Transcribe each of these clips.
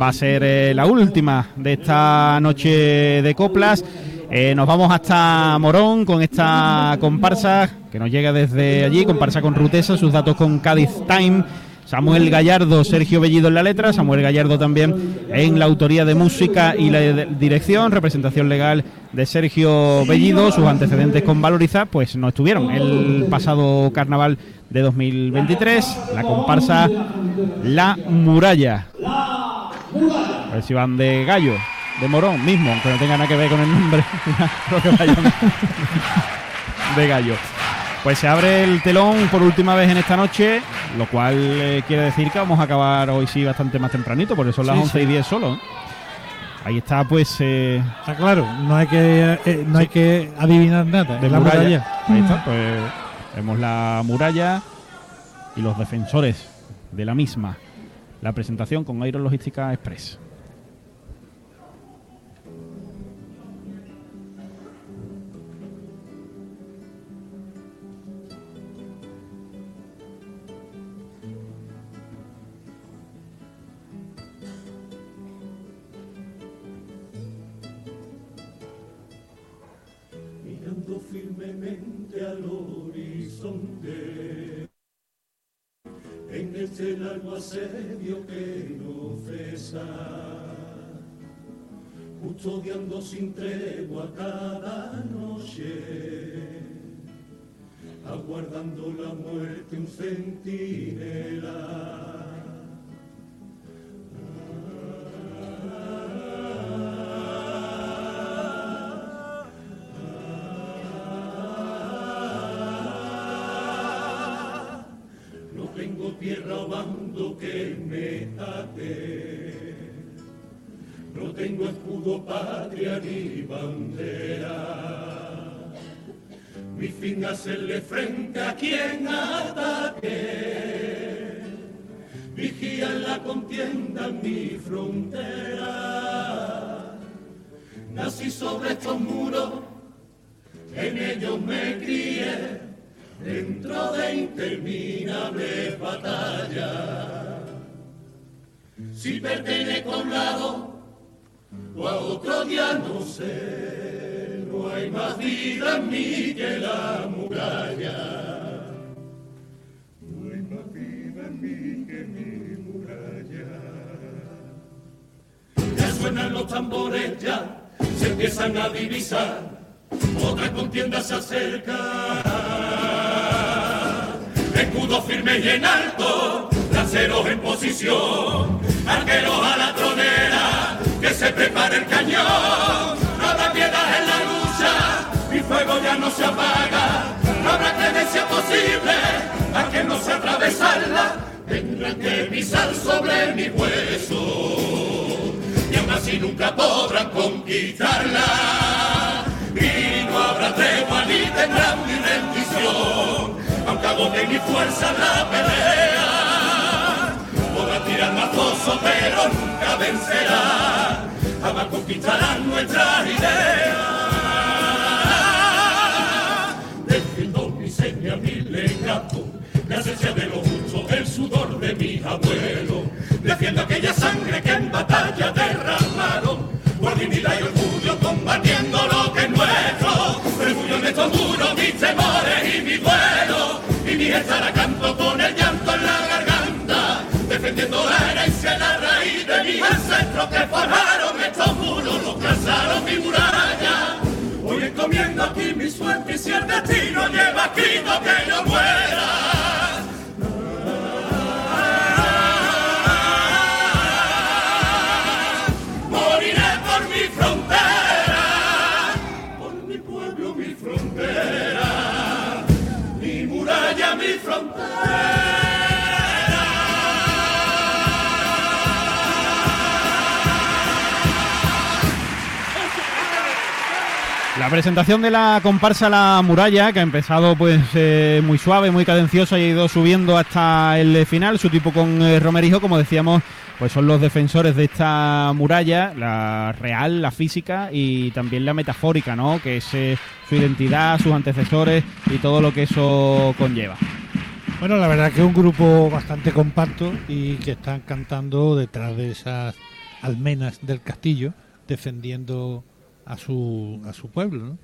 va a ser eh, la última de esta noche de coplas. Eh, nos vamos hasta Morón con esta comparsa que nos llega desde allí, comparsa con Rutesa, sus datos con Cádiz Time. Samuel Gallardo, Sergio Bellido en la letra, Samuel Gallardo también en la autoría de música y la dirección, representación legal de Sergio Bellido, sus antecedentes con Valoriza, pues no estuvieron el pasado carnaval de 2023, la comparsa La Muralla. A ver si van de gallo, de morón mismo, aunque no tenga nada que ver con el nombre, de gallo. Pues se abre el telón por última vez en esta noche, lo cual eh, quiere decir que vamos a acabar hoy sí bastante más tempranito, porque son las 11 y 10 solo. ¿eh? Ahí está, pues. Eh, está claro, no hay que no hay que adivinar nada. De la muralla. Ahí está, pues vemos la muralla y los defensores de la misma. La presentación con Aero Logística Express. Sin tregua cada noche, aguardando la muerte un centinela tengo escudo, patria ni bandera. Mi fin hacerle frente a quien ataque. Vigía la contienda mi frontera. Nací sobre estos muros, en ellos me crié dentro de interminables batallas. Si pertenezco a un lado o a otro ya no sé, no hay más vida en mí que la muralla. No hay más vida en mí que mi muralla. Ya suenan los tambores, ya se empiezan a divisar, otra contienda se acerca escudo firme y en alto, lanceros en posición, arqueros a la que se prepare el cañón, no habrá piedad en la lucha, mi fuego ya no se apaga, no habrá creencia posible, a que no se atravesarla, tendrán que pisar sobre mi hueso, y aún así nunca podrán conquistarla, y no habrá tregua ni tendrán mi rendición aunque mi fuerza la pelea. Foso, pero nunca vencerá. Jamás conquistarán nuestras ideas. Defiendo mi seña, mi legado, la esencia de los justos, el sudor de mis abuelos. Defiendo aquella sangre que en batalla derramaron por dignidad y orgullo combatiendo lo que es nuestro. Refugio en estos muros, mis temores y mi duelo mi estará canto con que forjaron estos muros, los casaron mi muralla. Hoy encomiendo aquí mi suerte y si el destino lleva escrito que yo muera. La presentación de la comparsa La Muralla, que ha empezado pues eh, muy suave, muy cadenciosa y ha ido subiendo hasta el final, su tipo con eh, Romerijo, como decíamos, pues son los defensores de esta muralla, la real, la física y también la metafórica, ¿no? Que es eh, su identidad, sus antecesores y todo lo que eso conlleva. Bueno, la verdad que es un grupo bastante compacto y que están cantando detrás de esas almenas del castillo defendiendo a su, a su pueblo, ¿no?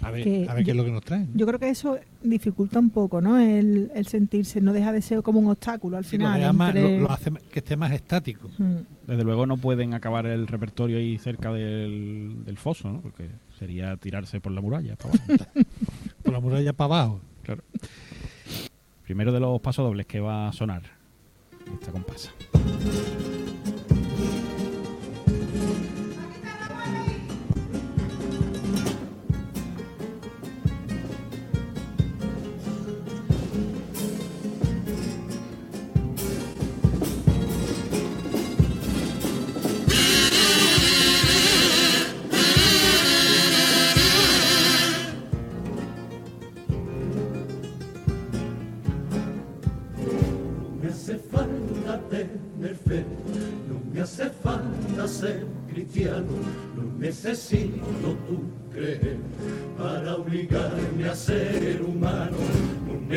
A ver, Que a ver qué yo- es lo que nos traen. Yo creo que eso dificulta un poco, ¿no? El, el sentirse, no deja de ser como un obstáculo al Sí, lo, final. entre- lo- lo hace que esté más estático. Mm. Desde luego no pueden acabar el repertorio ahí cerca del, del foso, ¿no? Porque sería tirarse por la muralla. para abajo. Por la muralla para abajo. claro. Primero de los pasodobles que va a sonar esta comparsa.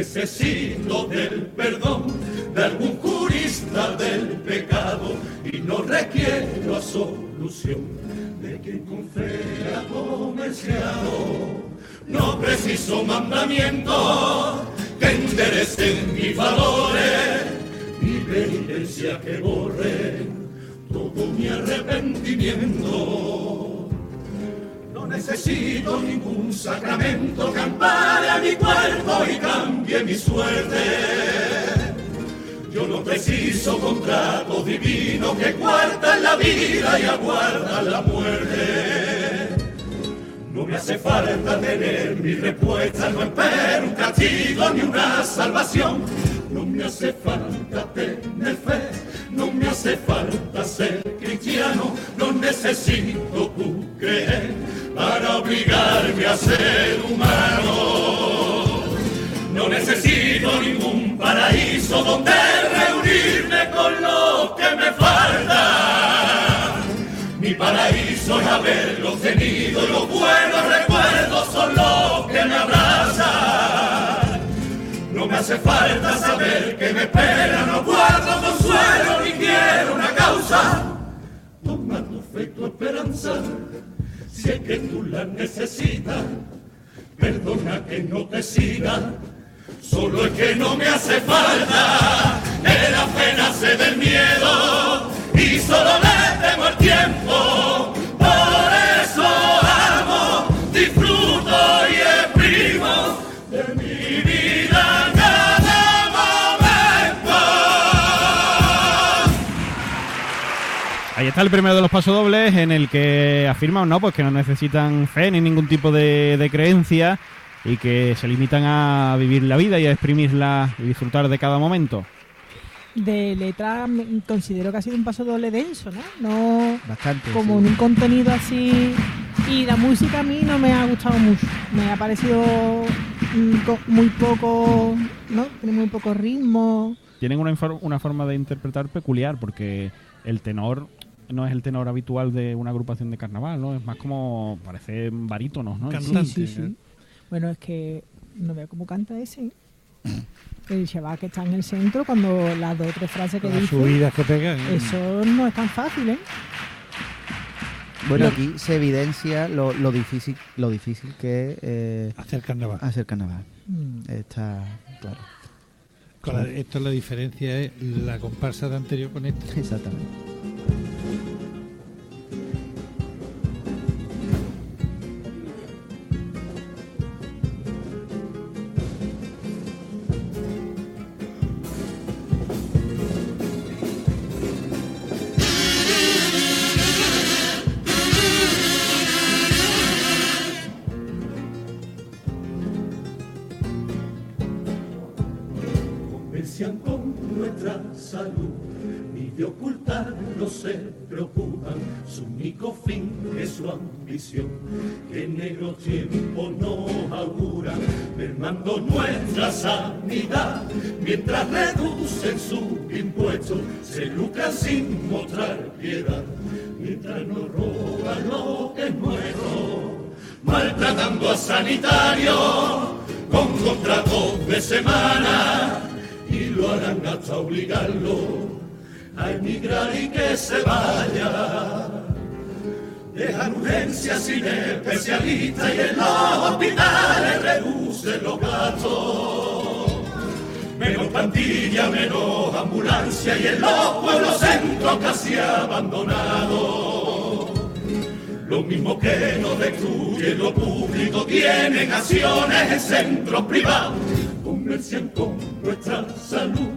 Necesito del perdón de algún jurista del pecado y no requiero solución de quien con fe ha comerciado. No preciso mandamientos que enderecen mis valores, mi penitencia que borre todo mi arrepentimiento. Necesito ningún sacramento que ampare a mi cuerpo y cambie mi suerte. Yo no preciso contrato divino que guarda la vida y aguarda la muerte. No me hace falta tener mi respuesta, no espero un castigo ni una salvación. No me hace falta tener fe, no me hace falta ser cristiano, no necesito tu creer para obligarme a ser humano. No necesito ningún paraíso donde reunirme con lo que me falta. Mi paraíso es haberlo tenido y los buenos recuerdos son los que me abrazan. No me hace falta saber que me espera, no guardo consuelo ni quiero una causa. Toma tu fe, tu esperanza, que tú la necesitas. Perdona que no te siga, solo es que no me hace falta. La fe nace del miedo y solo le temo el tiempo. Está el primero de los pasodobles en el que afirman no, pues que no necesitan fe ni ningún tipo de, de creencia y que se limitan a vivir la vida y a exprimirla y disfrutar de cada momento. De letra considero que ha sido un paso doble denso, ¿no? No Bastante. como sí. en un contenido así. Y la música a mí no me ha gustado mucho. Me ha parecido mm, muy poco, ¿no? Tiene muy poco ritmo. Tienen una, una forma de interpretar peculiar porque el tenor no es el tenor habitual de una agrupación de carnaval, ¿no? Es más como parecen barítonos, ¿no? Cantante, sí, sí, ¿eh? sí. Bueno, es que no veo cómo canta ese. El chaval que está en el centro, cuando las dos o tres frases que Las dice, subidas que pegan. ¿eh? eso no es tan fácil, ¿eh? Bueno, aquí se evidencia lo, lo difícil lo difícil que es eh, Hacer carnaval. hacer carnaval. Mm. Está claro. Con la- esto la diferencia es la comparsa de anterior con esta. Exactamente. Con nuestra salud, ni de ocultarlo se preocupan, su único fin es su ambición, que negro tiempo nos augura, mermando nuestra sanidad, mientras reducen su impuesto, se lucran sin mostrar piedad, mientras nos roban lo que es nuestro, maltratando a sanitarios con contratos de semana y lo harán hasta obligarlo a emigrar y que se vaya Dejan urgencias sin especialistas y en los hospitales reducen los gastos. Menos plantilla, menos ambulancia y en los pueblos centros casi abandonados. Lo mismo que nos destruye lo público tienen acciones en centros privados. Comercian con nuestra salud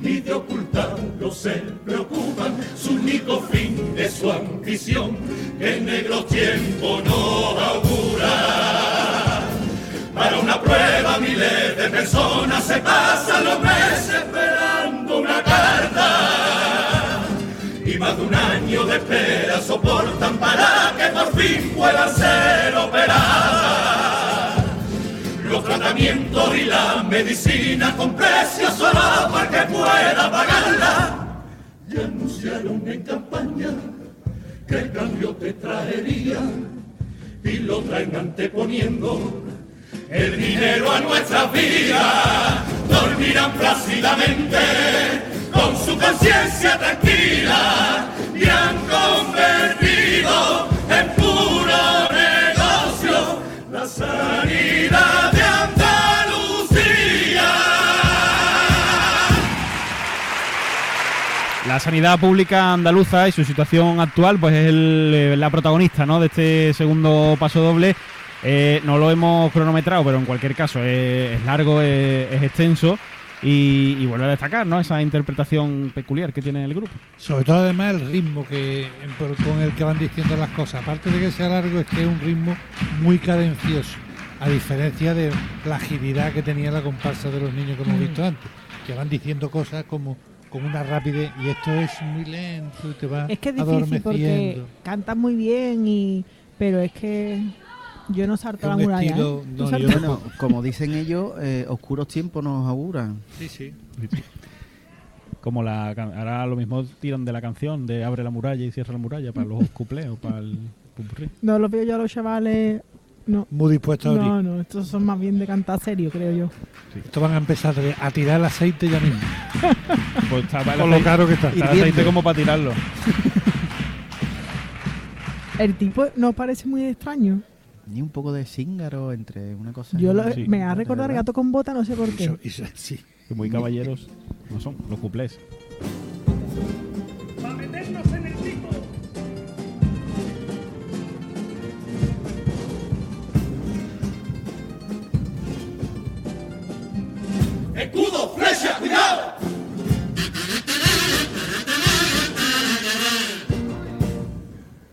ni de ocultarlo se preocupan. Su único fin es su ambición que en negro tiempo no augura. Para una prueba miles de personas se pasan los meses esperando una carta. Y más de un año de espera soportan para que por fin puedan ser operadas. Los tratamientos y la medicina con precios solo para que pueda pagarla. Y anunciaron en campaña que el cambio te traería y lo traen anteponiendo el dinero a nuestras vidas. Dormirán plácidamente con su conciencia tranquila y han convertido La sanidad pública andaluza y su situación actual, pues es el, eh, la protagonista ¿no? de este segundo paso doble. Eh, no lo hemos cronometrado, pero en cualquier caso es, es largo, es, es extenso y, y vuelve a destacar ¿no? esa interpretación peculiar que tiene el grupo. Sobre todo además el ritmo que con el que van diciendo las cosas. Aparte de que sea largo, es que es un ritmo muy cadencioso. A diferencia de la agilidad que tenía la comparsa de los niños que hemos visto antes. Que van diciendo cosas como con una rapidez. Y esto es muy lento y te va Es que es difícil porque adormeciendo. cantas muy bien y pero es que yo no salto la muralla. estilo- ¿eh? no, ¿Tú yo saltas? Bueno, como dicen ellos, eh, oscuros tiempos nos auguran. Sí, sí. Como la can- ahora lo mismo tiran de la canción de abre la muralla y cierra la muralla para los cuplés o para el. No los veo yo a los chavales. No, Muy dispuestos a abrir. no, no, estos son más bien de cantar serio, creo yo. Estos van a empezar a tirar el aceite ya mismo. Pues el Con lo caro que está. está el aceite como para tirarlo. El tipo nos parece muy extraño. Ni un poco de cíngaro entre una cosa Yo y lo-. Sí, me ha recordado gato con bota, no sé por qué. Eso- eso- sí. Muy caballeros no son, los cuplés.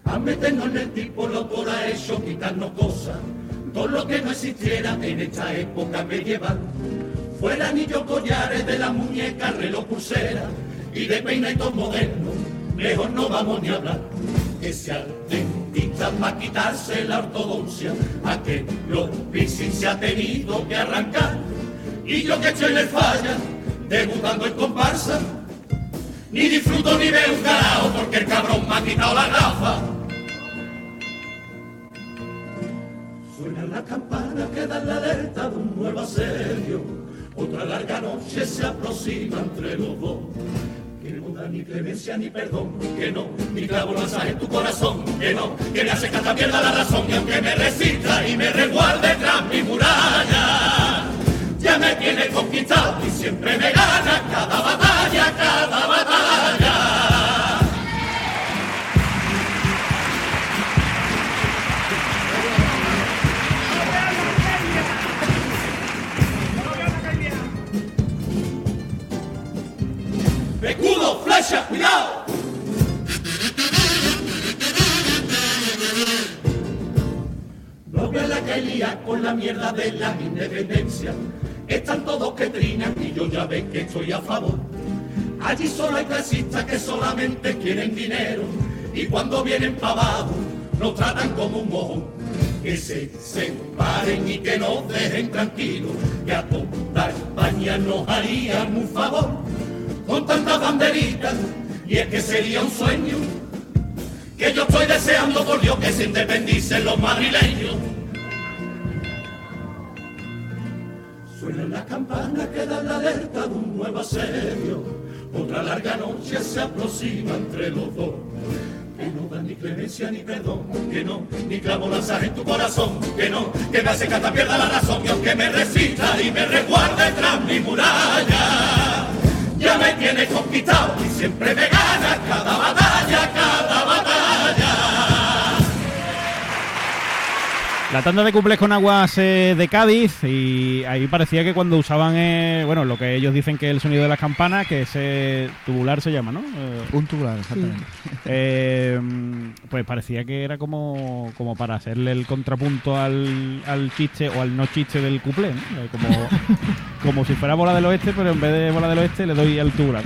A meternos en el tipo loco ha hecho quitarnos cosas. Todo lo que no existiera en esta época medieval. Fuera anillos, collares de la muñeca, reloj, pulsera y de peinaditos modernos. Mejor no vamos ni a hablar. Que sea dentista para quitarse la ortodoncia, a que los piercing se ha tenido que arrancar. Y yo que estoy el falla, debutando en comparsa, ni disfruto ni veo un carajo porque el cabrón me ha quitado la gafa. Suena la campana que da la alerta de un nuevo asedio. Otra larga noche se aproxima entre los dos. Que no da ni clemencia ni perdón, que no, ni clavo lanzas en tu corazón, que no, que me hace que hasta pierda la razón y aunque me resista y me resguarde tras mi muralla, me tiene conquistado y siempre me gana cada batalla, cada batalla. Escudo, flecha, cuidado. Veas la que lía con la mierda de la independencia. Están todos que trinan y yo ya ven que estoy a favor. Allí solo hay clasistas que solamente quieren dinero y cuando vienen abajo nos tratan como un mojón. Que se separen y que nos dejen tranquilos, que a toda España nos harían un favor con tantas banderitas y es que sería un sueño que yo estoy deseando por Dios que se independicen los madrileños. Suenan las campanas que dan la alerta de un nuevo asedio. Otra larga noche se aproxima entre los dos. que no dan ni clemencia ni perdón, que no, ni clavo lanzas en tu corazón, que no, que me hace que hasta pierda la razón, y aunque me resista y me resguarde tras mi muralla, ya me tiene conquistado y siempre me gana cada batalla. La tanda de cumples con aguas eh, de Cádiz y ahí parecía que cuando usaban, eh, bueno, lo que ellos dicen que es el sonido de las campanas, que ese tubular se llama, ¿no? Eh, Un tubular, exactamente. eh, pues parecía que era como, como para hacerle el contrapunto al, al chiste o al no chiste del cuplé, ¿no? Eh, Como, como si fuera bola del oeste, pero en vez de bola del oeste le doy al tubular.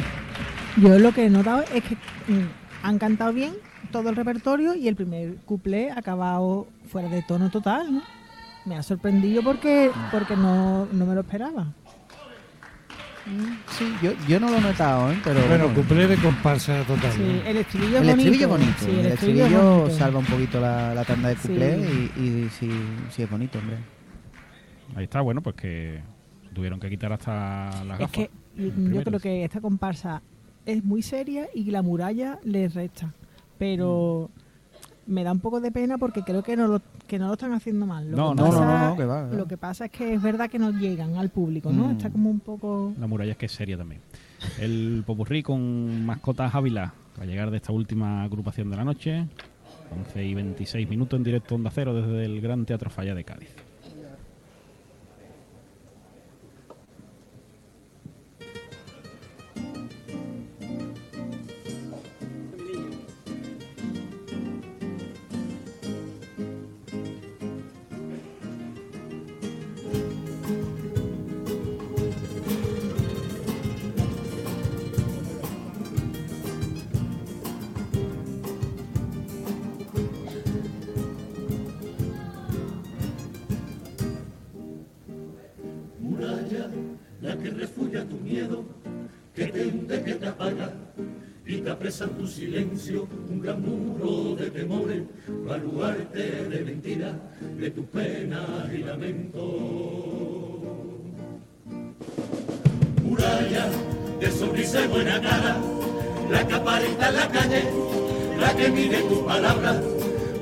Yo lo que he notado es que mm, han cantado bien todo el repertorio y el primer cuplé ha acabado fuera de tono total, ¿no? Me ha sorprendido porque porque no, no me lo esperaba. Sí, yo, yo no lo he notado, ¿eh? Pero Bueno, bueno, cumple de comparsa total. El estribillo el bonito. estribillo es bonito. Sí, el, el estribillo es estribillo bonito. salva un poquito la, la tanda de Sí. cuplé y, y sí, sí es bonito, hombre. Ahí está, bueno, pues que tuvieron que quitar hasta las gafas. Es que mm, yo creo que esta comparsa es muy seria y la muralla le resta. Pero me da un poco de pena porque creo que no lo, que no lo están haciendo mal. Lo No, que no, no, pasa- no, no, que va, que va. Lo que pasa es que es verdad que no llegan al público, ¿no? Mm. Está como un poco... La muralla es que es seria también. El popurrí con mascotas Ávila va a llegar de esta última agrupación de la noche. 11 y 26 minutos en directo Onda Cero desde el Gran Teatro Falla de Cádiz. Que te hunde, que te apaga, y te apresa tu silencio un gran muro de temores, baluarte de mentira, de tus penas y lamentos. Muralla de sonrisa y buena cara, la que aparenta en la calle, la que mide tus palabras,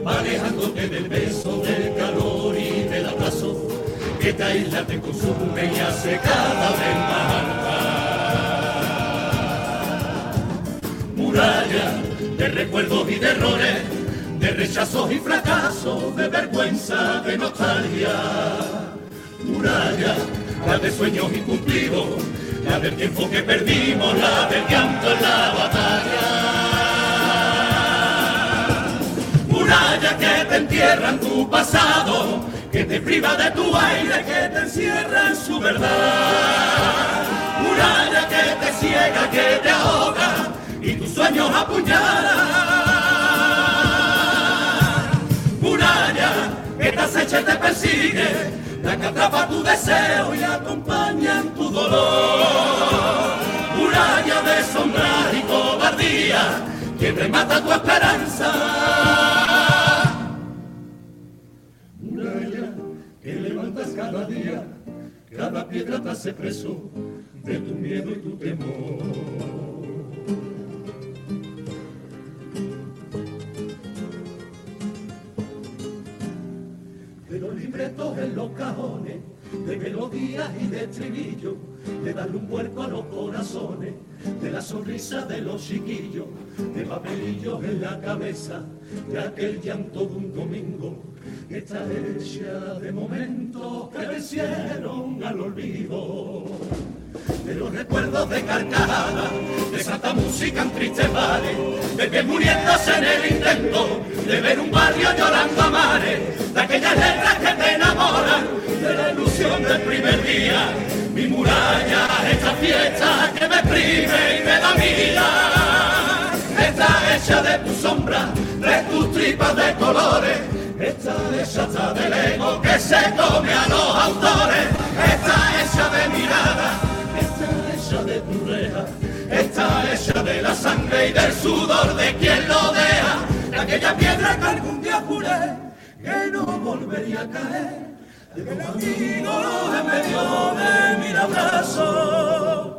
alejándote del beso, del calor y del abrazo, que te aísla, te consume y hace cada vez más Muralla de recuerdos y de errores, de rechazos y fracasos, de vergüenza, de nostalgia. Muralla, la de sueños incumplidos, la del tiempo que perdimos, la del llanto en la batalla. Muralla que te entierra en tu pasado, que te priva de tu aire, que te encierra en su verdad. Muralla que te ciega, que te ahoga sueños apuñala. Muralla que te acecha te persigue, la que atrapa tu deseo y acompaña en tu dolor. Muralla de sombra y cobardía, que remata tu esperanza. Muralla que levantas cada día, cada piedra te hace preso de tu miedo y tu temor. En los cajones, de melodías y de estribillo, de darle un vuelco a los corazones, de la sonrisa de los chiquillos, de papelillos en la cabeza, de aquel llanto de un domingo, está hecha de momentos que vencieron al olvido de los recuerdos de carcajadas, de santa música en tristes bares, de que muriéndose en el intento de ver un barrio llorando a mares, de aquellas letras que te enamoran, de la ilusión del primer día, mi muralla, esta fiesta que me exprime y me da vida, está hecha de tu sombra, de tus tripas de colores, está hecha del ego que se come a los sangre y del sudor de quien lo deja, de aquella piedra que algún día juré que no volvería a caer, de un amigo en medio de mil abrazos,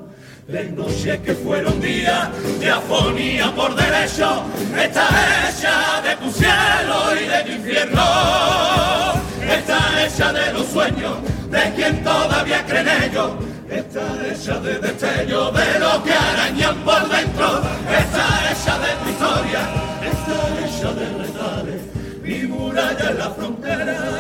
de noches que fueron días de afonía por derecho, está hecha de tu cielo y de tu infierno, está hecha de los sueños de quien todavía cree en ellos, está hecha de destello de lo que arañan por dentro, está hecha de historia, está hecha de retales, mi muralla en la frontera.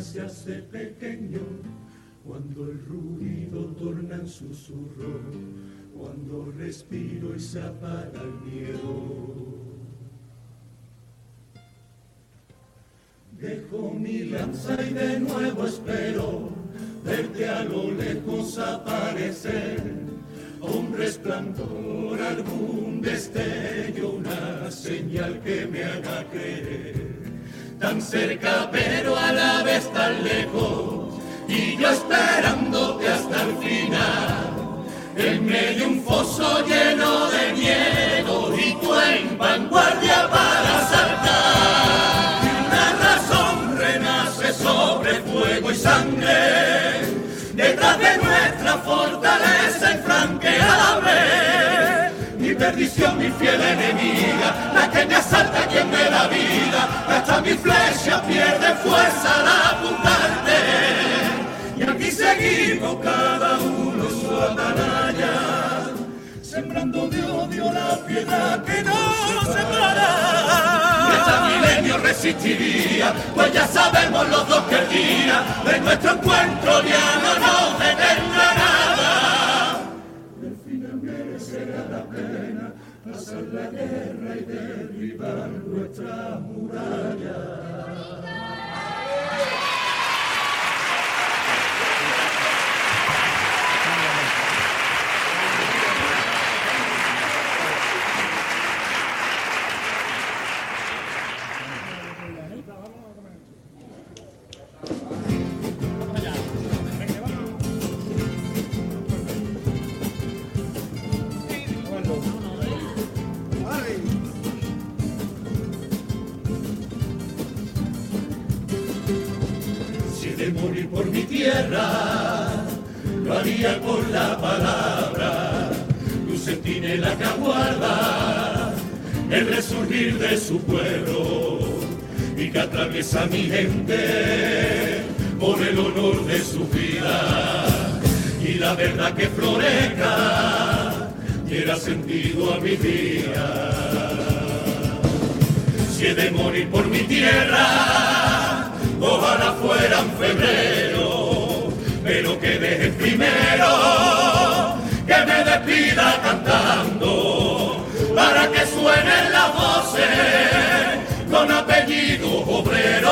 Se hace pequeño, cuando el ruido torna en susurro, cuando respiro y se apaga el miedo. Dejo mi lanza y de nuevo espero verte a lo lejos aparecer un resplandor, algún destello, una señal que me haga creer. Tan cerca pero a la vez tan lejos, y yo esperándote hasta el final. En medio un foso lleno de miedo y tú en vanguardia para saltar. Y una razón renace sobre fuego y sangre detrás de nuestra fortaleza infranqueable. Mi perdición, mi fiel enemiga, la que me asalta, quien me da vida, hasta mi flecha pierde fuerza al apuntarte. Y aquí seguimos cada uno su atalaya, sembrando de odio la piedra que no separará milenio resistiría, pues ya sabemos los dos que el día de nuestro encuentro ya no nos detendrá nada. El final merecerá la pena pasar la guerra y derribar nuestra muralla. Sentinela que aguarda el resurgir de su pueblo y que atraviesa mi gente por el honor de su vida y la verdad que florezca diera sentido a mi vida. Si he de morir por mi tierra, ojalá fuera en febrero pero que deje primero que me despida con apellido obrero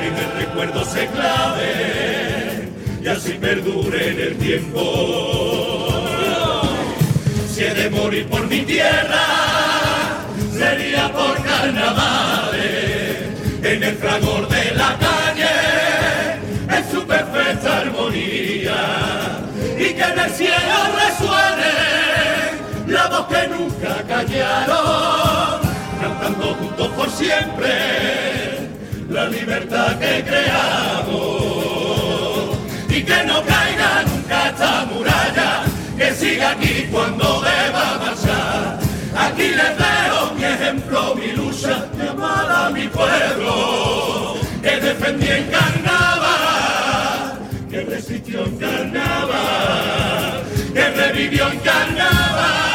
en el recuerdo se clave y así perdure en el tiempo. Si he de morir por mi tierra, sería por carnavales en el fragor de la calle perfecta armonía y que en el cielo resuene que nunca callaron, cantando juntos por siempre la libertad que creamos y que no caiga nunca esta muralla, que siga aquí cuando deba marchar. Aquí les dejo mi ejemplo, mi lucha, mi amada a mi pueblo, que defendí en carnaval que resistió en carnaval, que revivió en carnaval